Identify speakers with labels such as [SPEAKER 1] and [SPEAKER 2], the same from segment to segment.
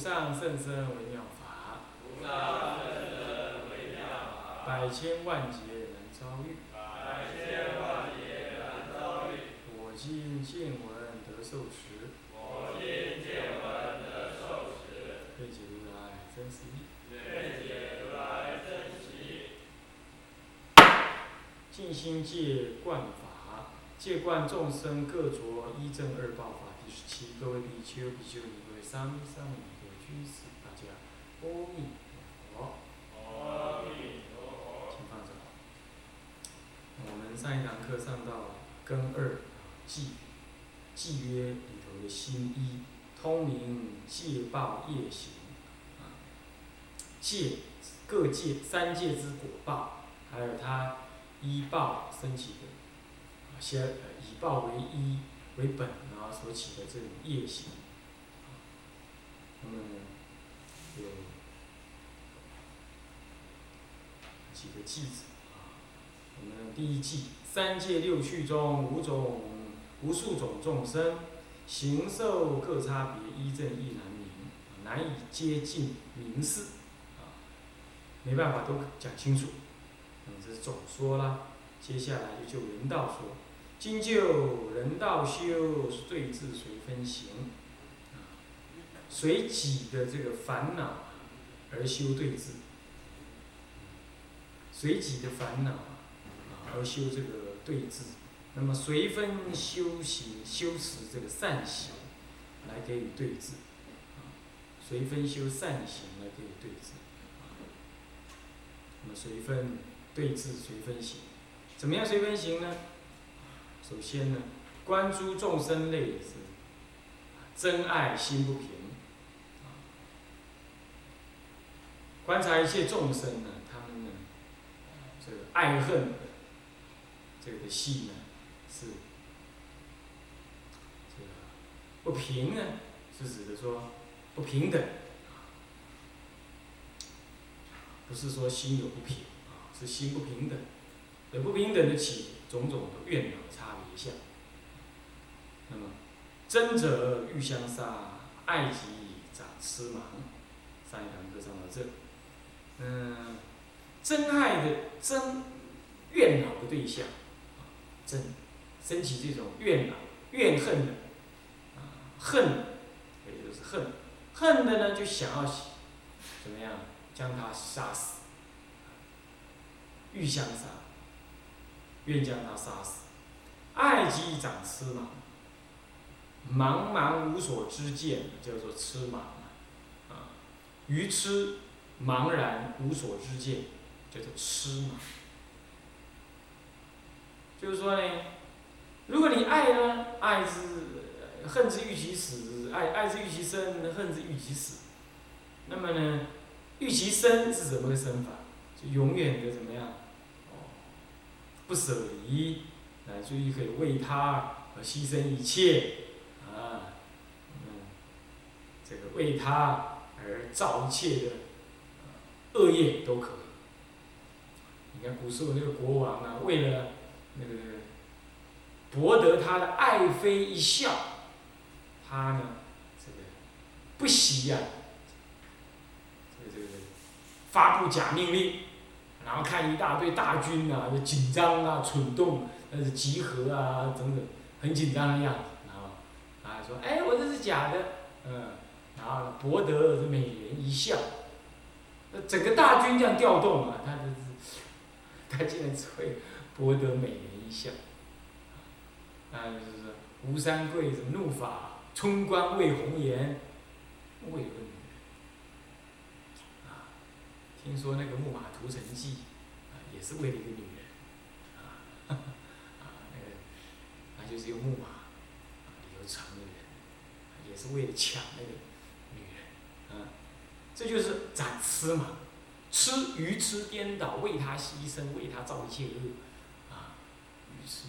[SPEAKER 1] 无上甚深微妙法，
[SPEAKER 2] 无上甚深微妙法，
[SPEAKER 1] 百千万劫难遭遇。
[SPEAKER 2] 百千万劫难遭遇。
[SPEAKER 1] 我今见闻得受持，
[SPEAKER 2] 我今见闻得受持，
[SPEAKER 1] 愿解如来真实义。
[SPEAKER 2] 愿解如来真实义。
[SPEAKER 1] 尽心戒观法，戒观众生各着一正二报法。第十七，各位比丘、比丘尼、各位沙弥、沙弥尼、各位居士，大家阿弥陀佛。
[SPEAKER 2] 阿弥陀。
[SPEAKER 1] 请放着。我们上一堂课上到根二纪，纪约里头的心一，通明戒报业行啊，戒各戒三戒之果报，还有它依报升起的，先以报为一为本，然后所起的这种业行。那么呢，有几个句子啊。我们第一季，三界六趣中五种无数种众生，形受各差别，一正一难明，难以接近明示，啊，没办法都讲清楚。那么这是总说啦，接下来就就人道说，今就人道修是对治随分行，随己的这个烦恼而修对治，随己的烦恼。而修这个对治，那么随分修行修持这个善行，来给予对治，啊，随分修善行来给予对治，那么随分对治随分行，怎么样随分行呢？首先呢，观诸众生类是真爱心不平，观察一切众生呢，他们呢，这个爱恨。这个心呢，是这个不平呢，是指的说不平等，不是说心有不平啊，是心不平等，有不平等的起种种的怨恼差别相。那么真者欲相杀，爱己长痴盲。上一堂课上到这，嗯，真爱的真怨恼的对象。生升起这种怨恼、怨恨的啊，恨，也就是恨，恨的呢就想要怎么样将他杀死，欲相杀，愿将他杀死，爱己长痴盲，茫茫无所知见叫做痴盲啊，愚痴茫然无所知见叫做痴嘛。就是说呢，如果你爱呢，爱之恨之欲其死，爱爱之欲其生，恨之欲其死。那么呢，欲其生是怎么个生法？就永远的怎么样？哦，不舍离，乃至于可以为他而牺牲一切啊，嗯，这个为他而造一切的恶业都可以。你看古时候那个国王啊，为了那个博得他的爱妃一笑，他呢，这个不惜呀，这个这个发布假命令，然后看一大堆大军啊，就紧张啊、蠢动，那是集合啊，等等，很紧张的样子，然后啊说，哎，我这是假的，嗯，然后博得这美人一笑，整个大军这样调动啊，他这是，他竟然只会。博得美人一笑，啊，就是说吴三桂什么怒发冲冠为红颜，为何女人？啊，听说那个木马屠城记，啊，也是为了一个女人，啊，啊，那个，那就是用木马，啊，里头藏的人，也是为了抢那个女人，啊，这就是展痴嘛，痴愚痴颠倒，为他牺牲，为他造一切恶。痴，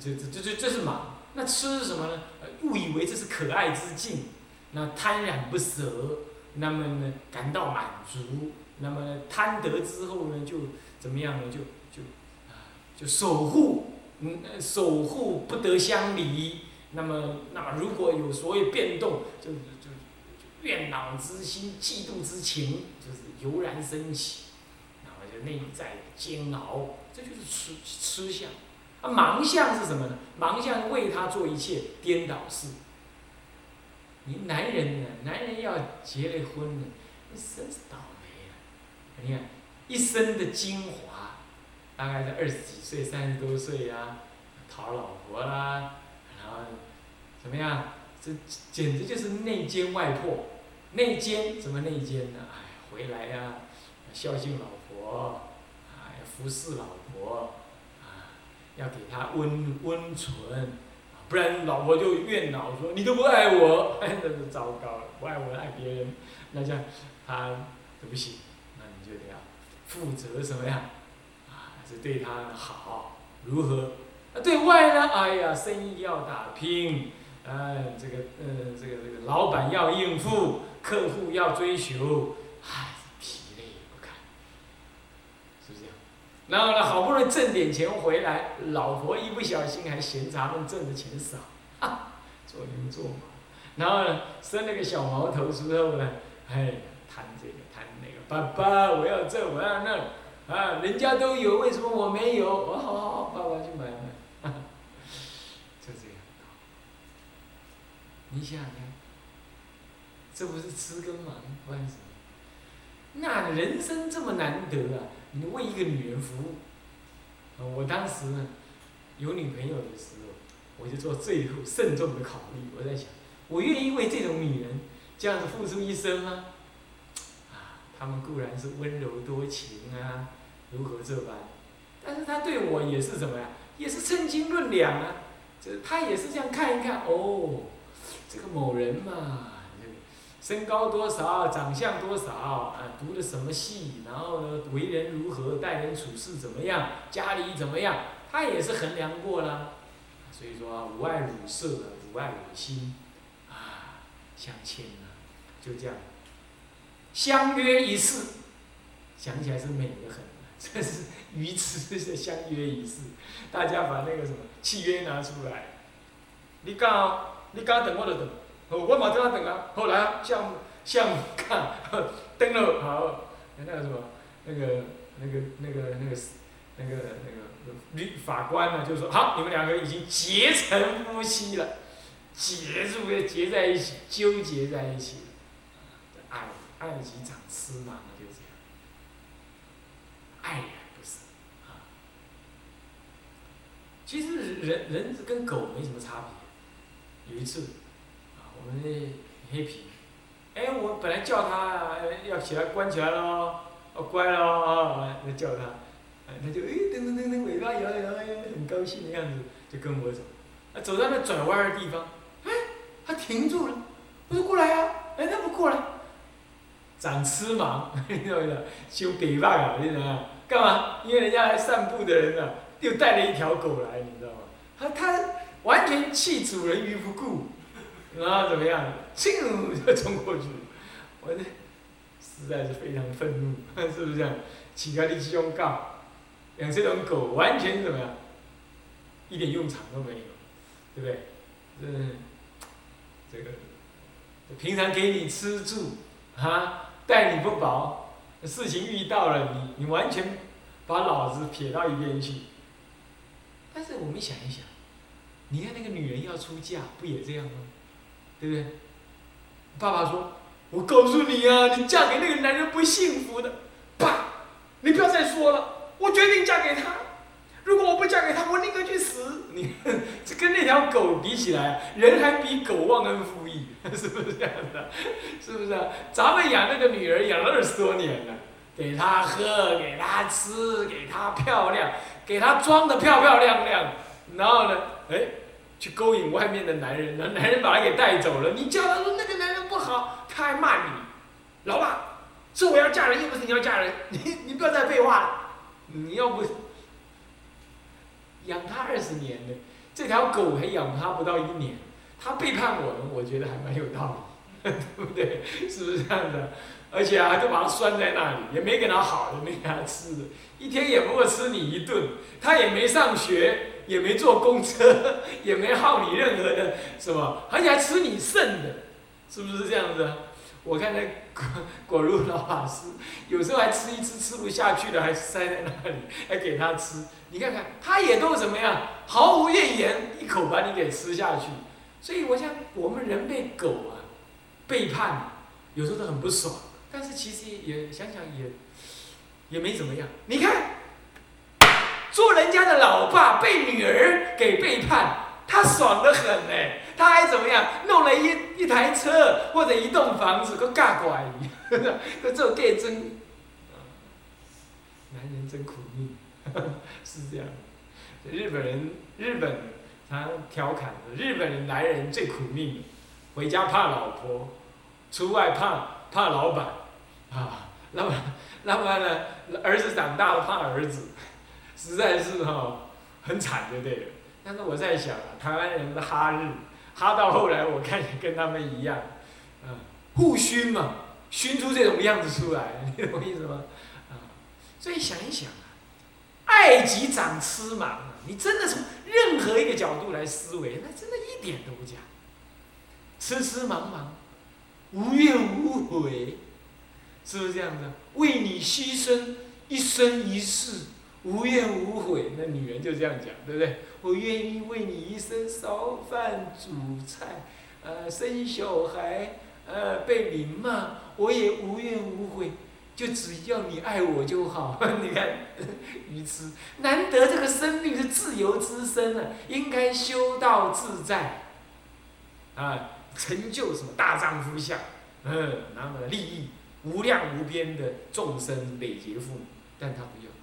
[SPEAKER 1] 这这这这这是盲。那痴是什么呢？呃误以为这是可爱之境，那贪染不舍，那么呢感到满足，那么贪得之后呢就怎么样呢？就就啊就守护，嗯守护不得相离。那么那如果有所谓变动，就怨恼之心、嫉妒之情就是油然升起，然后就内在煎熬，这就是痴痴相。啊，盲相是什么呢？盲相为他做一切颠倒事。你男人呢？男人要结了婚呢，你真是倒霉啊！你看一生的精华，大概在二十几岁、三十多岁呀，讨老婆啦，然后怎么样？这简直就是内奸外破。内奸怎么内奸呢？哎，回来呀，孝敬老婆，啊，要服侍老婆，啊，要给她温温存。不然老婆就怨恼说你都不爱我，哎那就糟糕了。不爱我爱别人，那这样他对不起，那你就得要负责什么呀？啊，是对他好，如何？啊，对外呢？哎呀，生意要打拼，嗯，这个嗯，这个这个老板要应付，客户要追求，唉，疲累不堪，是不是这样？然后呢，好不容易挣点钱回来，老婆一不小心还嫌咱们挣的钱少，哈，做牛做马。然后呢，生了个小毛头之后呢，哎，谈这个谈那个，爸爸，我要这我要那，啊，人家都有，为什么我没有？我好好好，爸爸去买买，就这样。你想，这不是吃跟忙，关什么？那人生这么难得啊！你为一个女人服务，我当时呢，有女朋友的时候，我就做最后慎重的考虑。我在想，我愿意为这种女人这样子付出一生吗？啊，她们固然是温柔多情啊，如何这般？但是她对我也是什么呀？也是称斤论两啊。这她也是这样看一看，哦，这个某人嘛。身高多少，长相多少，啊，读的什么系，然后呢，为人如何，待人处事怎么样，家里怎么样，他也是衡量过了，所以说啊无爱汝色，无爱汝心，啊，相亲啊，就这样，相约一世，想起来是美的很，这是鱼池的相约一世，大家把那个什么契约拿出来，你讲，你讲等我就等。我马上等啊，后来项目项目看登了好，那个什么那个那个那个那个那个那个律法官呢就说好，你们两个已经结成夫妻了，结住结在一起，纠结在一起，爱爱极长痴嘛，就这样，爱呀不是啊，其实人人跟狗没什么差别，有一次。我们那黑皮，哎，我本来叫他要起来关起来喽，哦乖喽啊，那叫他，哎，他就哎噔噔噔噔尾巴摇摇摇，很高兴的样子，就跟我走，啊走到那转弯的地方，哎，他停住了，我说过来呀，哎他不过来，长翅膀，你知道不知道？修北霸啊，你知道吗？干嘛？因为人家来散步的人啊，又带了一条狗来，你知道吗？他他完全弃主人于不顾。然后怎么样？咻就冲过去，我这实在是非常愤怒，是不是这样？乞丐力气用告，养这种狗完全怎么样？一点用场都没有，对不对？这这个平常给你吃住，啊，待你不薄，事情遇到了你，你完全把老子撇到一边去。但是我们想一想，你看那个女人要出嫁，不也这样吗？对不对？爸爸说：“我告诉你呀，你嫁给那个男人不幸福的。”爸，你不要再说了，我决定嫁给他。如果我不嫁给他，我宁可去死。你 这跟那条狗比起来，人还比狗忘恩负义，是不是这样的？是不是啊？咱们养那个女儿养了二十多年了，给她喝，给她吃，给她漂亮，给她装的漂漂亮亮，然后呢，哎。去勾引外面的男人，那男人把他给带走了。你叫他说那个男人不好，他还骂你，老爸，是我要嫁人，又不是你要嫁人，你你不要再废话了。你要不养他二十年的，这条狗还养他不到一年，他背叛我们，我觉得还蛮有道理，对不对？是不是这样的？而且啊，都把他拴在那里，也没给他好的，没给他吃的，一天也不过吃你一顿，他也没上学。也没坐公车，也没耗你任何的什么，而且还吃你剩的，是不是这样子？我看那果果如老法师，有时候还吃一吃吃不下去了，还塞在那里，还给他吃。你看看，他也都怎么样，毫无怨言，一口把你给吃下去。所以我想，我们人被狗啊背叛，有时候都很不爽。但是其实也想想也也没怎么样。你看，做人家的老爸被女儿给背叛，他爽得很呢。他还怎么样？弄了一一台车或者一栋房子，个尬怪，个做 gay 真，男人真苦命，是这样。日本人，日本常调侃日本人男人最苦命，回家怕老婆，出外怕怕老板，啊，那么那么呢，儿子长大了怕儿子，实在是哈很惨，对不对？但是我在想啊，台湾人的哈日。哈到后来，我看也跟他们一样，啊，互熏嘛，熏出这种样子出来，你懂我意思吗？啊，所以想一想啊，爱即长痴嘛，你真的从任何一个角度来思维，那真的一点都不假。痴痴茫茫，无怨无悔，是不是这样子？为你牺牲一生一世。无怨无悔，那女人就这样讲，对不对？我愿意为你一生烧饭煮菜，呃，生小孩，呃，被你骂，我也无怨无悔，就只要你爱我就好。你看，愚痴，难得这个生命是自由之身啊，应该修道自在，啊，成就什么大丈夫相，嗯，那么利益无量无边的众生累劫父母，但他不要。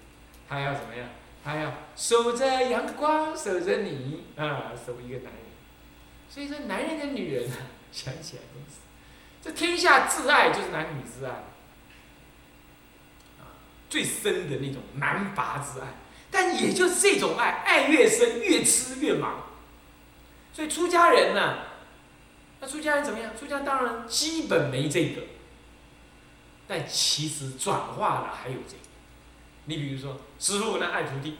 [SPEAKER 1] 他要怎么样？他要守着阳光，守着你啊，守一个男人。所以说，男人跟女人啊，想起来真是，这天下挚爱就是男女之爱，啊，最深的那种难拔之爱。但也就是这种爱，爱越深，越痴越忙。所以出家人呢，那出家人怎么样？出家当然基本没这个，但其实转化了还有这个。你比如说，师傅呢爱徒弟，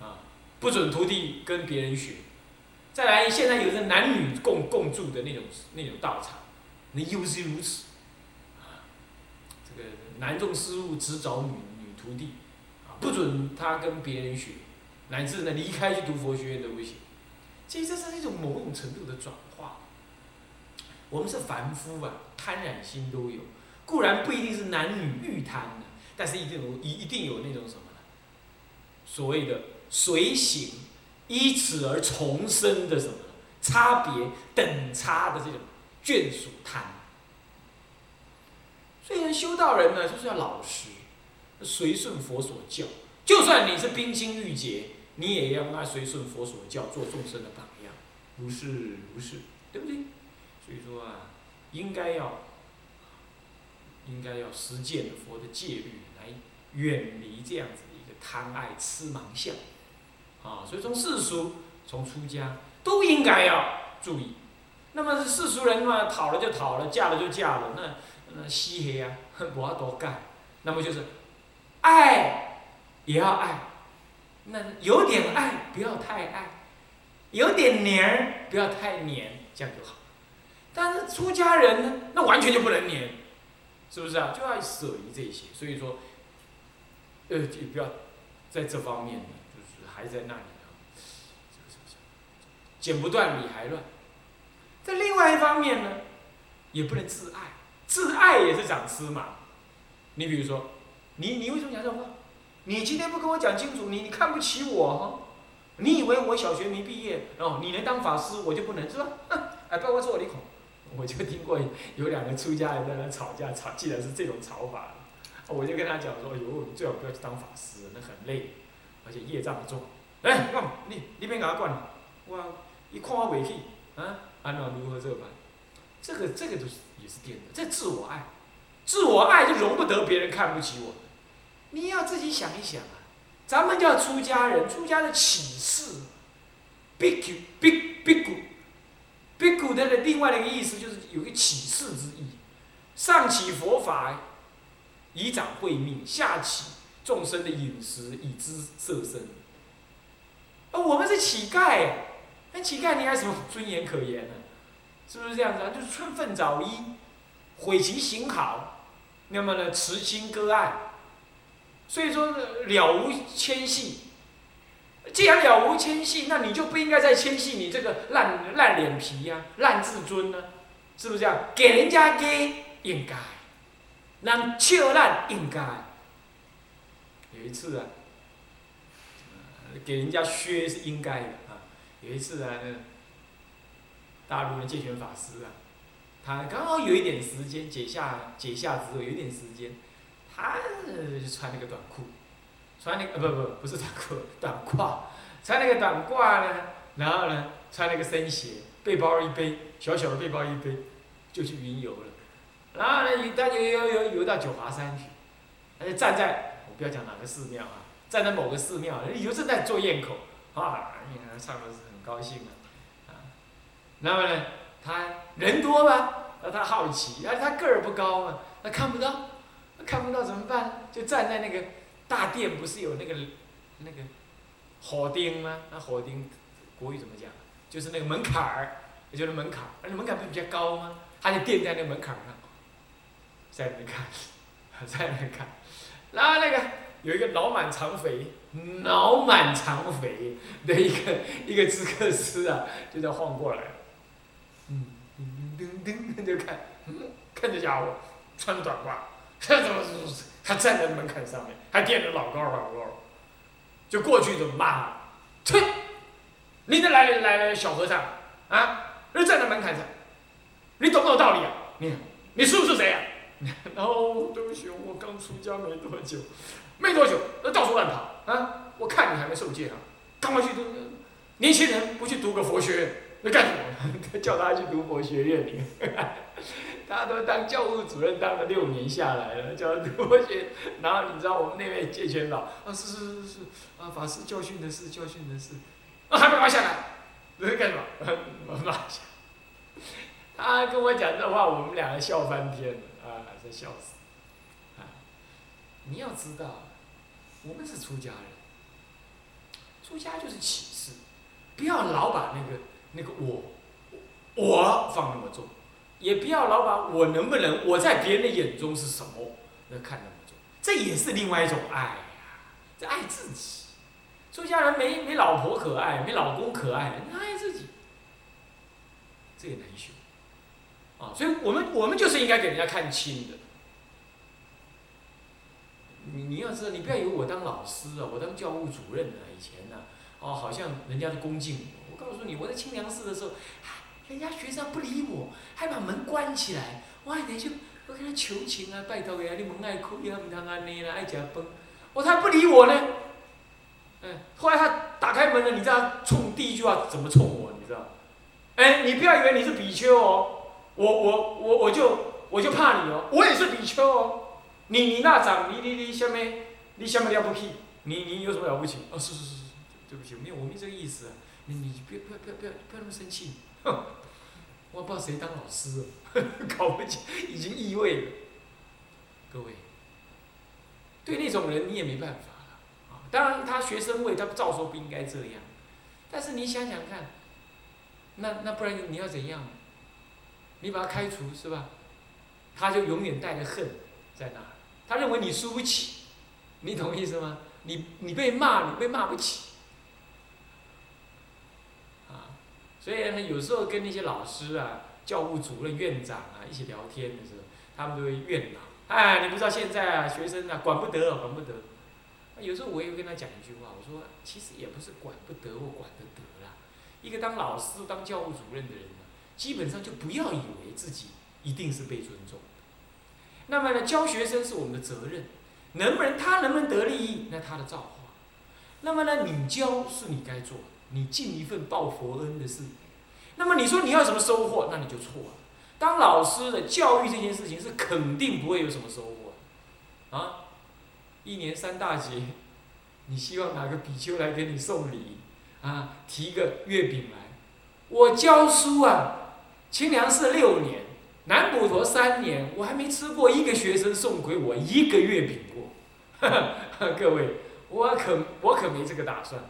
[SPEAKER 1] 啊，不准徒弟跟别人学。再来，现在有的男女共共住的那种那种道场，那又是如此，啊，这个男众师傅只找女女徒弟，啊，不准他跟别人学，乃至呢离开去读佛学院都不行。其实这是一种某种程度的转化。我们是凡夫啊，贪染心都有，固然不一定是男女欲贪。但是一定有一一定有那种什么呢？所谓的随行，依此而重生的什么差别等差的这种眷属贪。所以修道人呢，就是要老实，随顺佛所教。就算你是冰清玉洁，你也要那随顺佛所教，做众生的榜样，如是如是，对不对？所以说啊，应该要。应该要实践佛的戒律，来远离这样子的一个贪爱痴盲相，啊，所以从世俗，从出家都应该要注意。那么世俗人嘛，讨了就讨了，嫁了就嫁了，那那西黑啊，不要多干。那么就是爱也要爱，那有点爱不要太爱，有点黏不要太黏，这样就好。但是出家人呢，那完全就不能黏。是不是啊？就要舍离这些，所以说，呃，也不要在这方面，就是还在那里啊，剪不断理还乱。在另外一方面呢，也不能自爱，自爱也是长痴嘛。你比如说，你你为什么讲这种话？你今天不跟我讲清楚，你你看不起我哈？你以为我小学没毕业，哦，你能当法师，我就不能是吧？哎，不要说我的口。我就听过有两个出家人在那吵架，吵既然是这种吵法，我就跟他讲说：，哟，你最好不要去当法师，那很累，而且业障重。哎，你你别给他管，我一看我委屈，啊，安怎如何这般？这个这个都是也是颠的，这自我爱，自我爱就容不得别人看不起我。你要自己想一想啊，咱们叫出家人，出家的启示，big big big。比古的的另外的一个意思就是有个启示之意，上启佛法，以长慧命；下启众生的饮食，以知色身。而我们是乞丐，那乞丐你还什么尊严可言呢？是不是这样子啊？就是春分早衣，毁其行好，那么呢，慈亲割爱，所以说了无牵系。既然了无牵系，那你就不应该再牵系你这个烂烂脸皮呀、烂自尊呢，是不是这样？给人家给应该，让笑烂应该。有一次啊，给人家削是应该的啊。有一次啊，那大陆的戒权法师啊，他刚好有一点时间解下解下之后有一点时间，他就穿那个短裤。穿那个不不不是短裤 短褂，穿那个短褂呢，然后呢穿那个深鞋，背包一背，小小的背包一背，就去云游了。然后呢，他游游游游到九华山去，他就站在我不要讲哪个寺庙啊，站在某个寺庙，游正在做堰口，啊，你看唱的是很高兴啊，啊，那么呢，他人多嘛，那他好奇，而他个儿不高嘛，他看不到，看不到怎么办？就站在那个。大殿不是有那个那个火钉吗？那火钉国语怎么讲？就是那个门槛儿，也就是门槛儿。而且门槛不是比较高吗？他就垫在那门槛上，在那看，在那看。然后那个有一个脑满肠肥、脑满肠肥的一个 一个知客师啊，就在晃过来。嗯，噔噔噔就看，看这家伙穿着短褂，这怎么是？他站在门槛上面，还垫着老高老高，就过去就骂他，切！你这来来来小和尚啊，你站在门槛上，你懂不懂道理啊？你你是不是谁啊？然后对不起，我刚出家没多久，没多久，那到处乱跑啊！我看你还没受戒啊，赶快去读。年轻人不去读个佛学院，那干什么？叫他去读佛学院里。他都当教务主任当了六年下来了，叫他读佛学。然后你知道我们那位戒权老啊，是是是是啊，法师教训的是教训的是，啊还没拿下来，你在干什么？拿下。他跟我讲这话，我们两个笑翻天了，在笑死。啊，你要知道，我们是出家人，出家就是启示，不要老把那个那个我我放那么重。也不要老把我能不能，我在别人的眼中是什么，那看那么重，这也是另外一种爱呀，这爱自己。出家人没没老婆可爱，没老公可爱，你爱自己，这也难学。啊，所以我们我们就是应该给人家看清的。你你要知道，你不要以为我当老师啊，我当教务主任啊，以前呢，哦，好像人家都恭敬我。我告诉你，我在清凉寺的时候。人家学生不理我，还把门关起来。我还得去，我跟他求情啊，拜托呀，你门爱开啊，唔通安尼啦，爱食饭。我他不理我呢。嗯，后来他打开门了，你知道冲第一句话怎么冲我？你知道？哎，你不要以为你是比丘哦，我我我我就我就怕你哦，我也是比丘哦。你你那长，你你你下面你下面了不起？你你有什么了不起？哦，是是是是，对不起，没有，我没这个意思。你你不要不要不要不要那么生气。哼，我不知道谁当老师，搞不清，已经异味了。各位，对那种人你也没办法了啊。当然，他学生会，他照说不应该这样。但是你想想看，那那不然你要怎样？你把他开除是吧？他就永远带着恨在那，他认为你输不起，你懂意思吗？你你被骂，你被骂不起。啊所以呢，有时候跟那些老师啊、教务主任、院长啊一起聊天的时候，他们都会怨恼。哎，你不知道现在啊，学生啊，管不得，管不得。有时候我也会跟他讲一句话，我说，其实也不是管不得或管得得啦。一个当老师、当教务主任的人，基本上就不要以为自己一定是被尊重的。那么呢，教学生是我们的责任，能不能他能不能得利益，那他的造化。那么呢，你教是你该做。你尽一份报佛恩的事，那么你说你要什么收获，那你就错了。当老师的教育这件事情是肯定不会有什么收获，啊，一年三大节，你希望哪个比丘来给你送礼，啊，提个月饼来？我教书啊，清凉寺六年，南普陀三年，我还没吃过一个学生送给我一个月饼过。各位，我可我可没这个打算。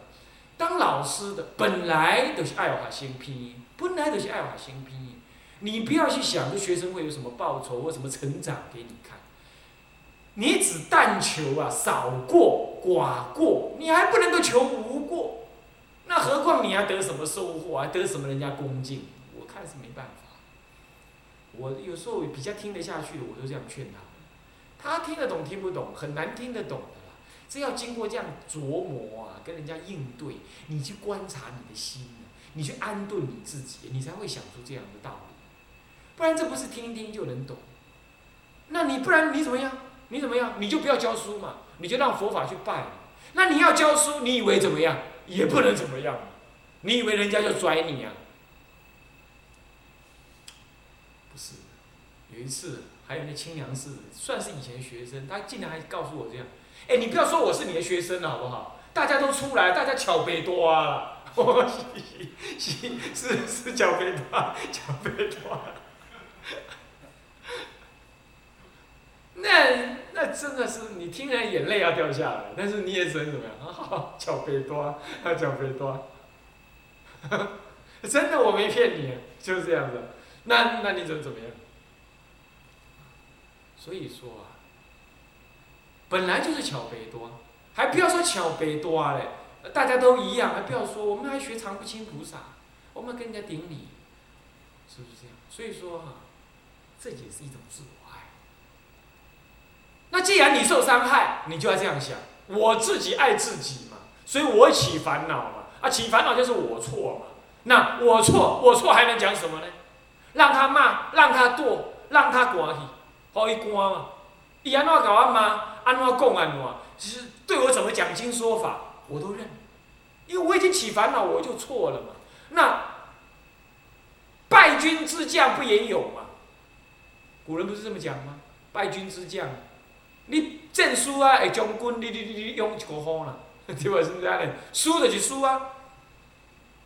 [SPEAKER 1] 当老师的本来都是爱华新拼音，本来都是爱华新拼音。你不要去想着学生会有什么报酬或什么成长给你看。你只但求啊少过寡过，你还不能够求无过，那何况你还得什么收获，还得什么人家恭敬？我看是没办法。我有时候比较听得下去的，我都这样劝他。他听得懂听不懂，很难听得懂的啦。这要经过这样琢磨啊，跟人家应对，你去观察你的心，你去安顿你自己，你才会想出这样的道理。不然这不是听一听就能懂。那你不然你怎么样？你怎么样？你就不要教书嘛，你就让佛法去拜。那你要教书，你以为怎么样？也不能怎么样。你以为人家就拽你啊？不是。有一次，还有那清凉寺，算是以前学生，他竟然还告诉我这样：，哎，你不要说我是你的学生了，好不好？大家都出来，大家巧贝多了，我 是是是巧贝多，巧贝多。那那真的是你听人眼泪要掉下来，但是你也只能怎么样？好，脚背多，脚背多，真的我没骗你，就是这样子。那那你怎怎么样？所以说啊，本来就是巧背多，还不要说巧背多嘞，大家都一样，还不要说，我们还学常不轻菩萨，我们跟人家顶礼，是不是这样？所以说哈，这也是一种自我爱。那既然你受伤害，你就要这样想：我自己爱自己嘛，所以我起烦恼嘛。啊，起烦恼就是我错嘛。那我错，我错还能讲什么呢？让他骂，让他剁，让他关去，好一关嘛。伊安怎搞我骂，安怎讲安怎，其实对我怎么讲经说法，我都认，因为我已经起烦恼，我就错了嘛。那败军之将不也有嘛？古人不是这么讲吗？败军之将。你战输啊，会将军，你你你你用一个方啦，对吧？是不是安尼？输就输啊！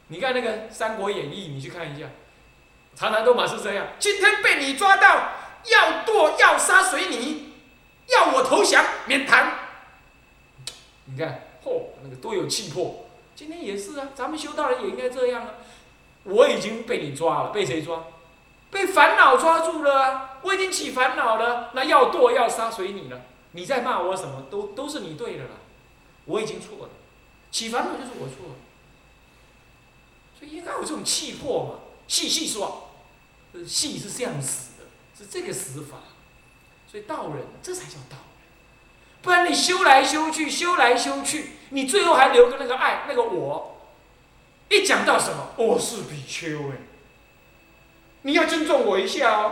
[SPEAKER 1] 你看那个《三国演义》，你去看一下，常常都嘛是这样。今天被你抓到，要剁要杀随你，要我投降免谈。你看，嚯，那个多有气魄！今天也是啊，咱们修道人也应该这样啊。我已经被你抓了，被谁抓？被烦恼抓住了啊！我已经起烦恼了，那要剁要杀随你了。你在骂我什么？都都是你对的了，我已经错了，起烦恼就是我错了。所以应该有这种气魄嘛，细细说，细是这样子，是这个死法。所以道人这才叫道人，不然你修来修去，修来修去，你最后还留个那个爱，那个我。一讲到什么，我是比丘哎。你要尊重我一下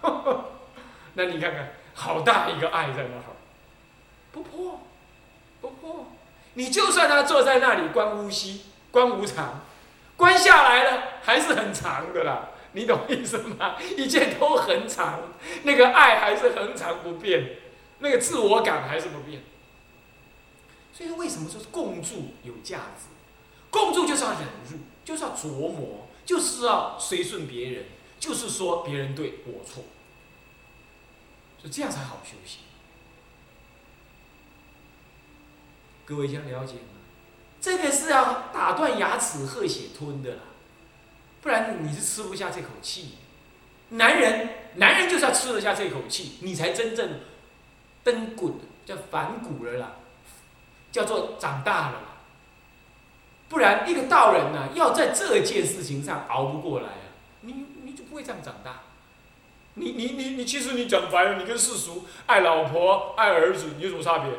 [SPEAKER 1] 哦，那你看看，好大一个爱在那儿，不破，不破。你就算他坐在那里观无息、观无常，观下来了还是很长的啦，你懂意思吗？一切都很长，那个爱还是恒常不变，那个自我感还是不变。所以说，为什么说共住有价值？共住就是要忍辱，就是要琢磨。就是要随顺别人，就是说别人对我错，所以这样才好修行。各位想了解吗？这个是要打断牙齿喝血吞的啦，不然你是吃不下这口气。男人，男人就是要吃得下这口气，你才真正登滚，叫反骨了啦，叫做长大了。不然，一个道人呢，要在这件事情上熬不过来啊，你你就不会这样长大。你你你你，其实你讲白了，你跟世俗爱老婆、爱儿子有什么差别？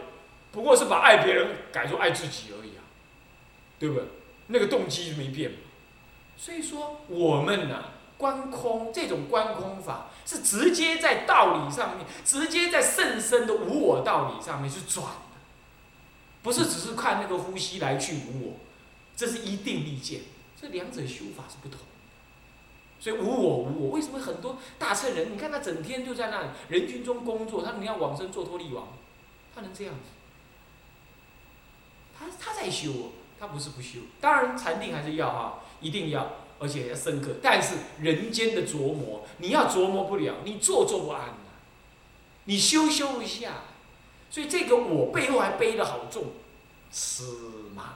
[SPEAKER 1] 不过是把爱别人改做爱自己而已啊，对不对？那个动机没变。所以说，我们呢，观空这种观空法，是直接在道理上面，直接在甚深的无我道理上面去转的，不是只是看那个呼吸来去无我。这是一定立见，这两者修法是不同，所以无我无我，为什么很多大乘人，你看他整天就在那人群中工作，他你要往生做脱力王，他能这样子？他他在修，他不是不修，当然禅定还是要哈，一定要，而且要深刻。但是人间的琢磨，你要琢磨不了，你做做不安呐，你修修一下，所以这个我背后还背得好重，是吗？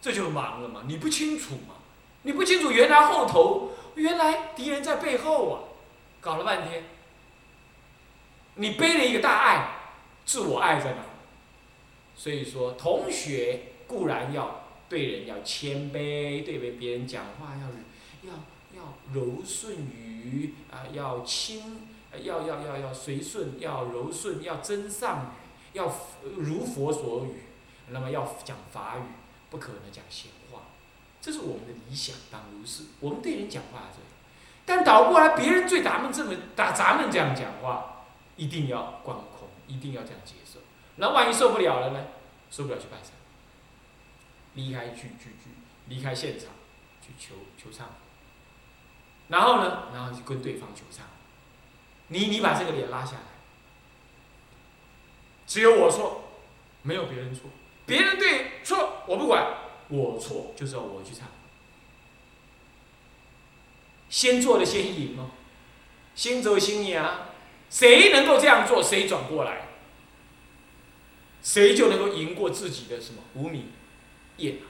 [SPEAKER 1] 这就忙了嘛？你不清楚嘛？你不清楚原来后头原来敌人在背后啊，搞了半天，你背了一个大爱，自我爱在哪？所以说，同学固然要对人要谦卑，对别别人讲话要要要柔顺语啊，要轻，要要要要随顺，要柔顺，要真上语，要如佛所语，那么要讲法语，不可能讲闲话，这是我们的理想，当如是。我们对人讲话这样，但倒过来，别人对咱们这么打咱们这样讲话，一定要观空，一定要这样接受。那万一受不了了呢？受不了去拜山，离开去去去，离开现场，去求求忏。然后呢，然后就跟对方求忏。你你把这个脸拉下来，只有我错，没有别人错。别人对错我不管，我错就是要我去忏。先做的先赢哦，先走先赢啊！谁能够这样做，谁转过来。谁就能够赢过自己的什么无名业？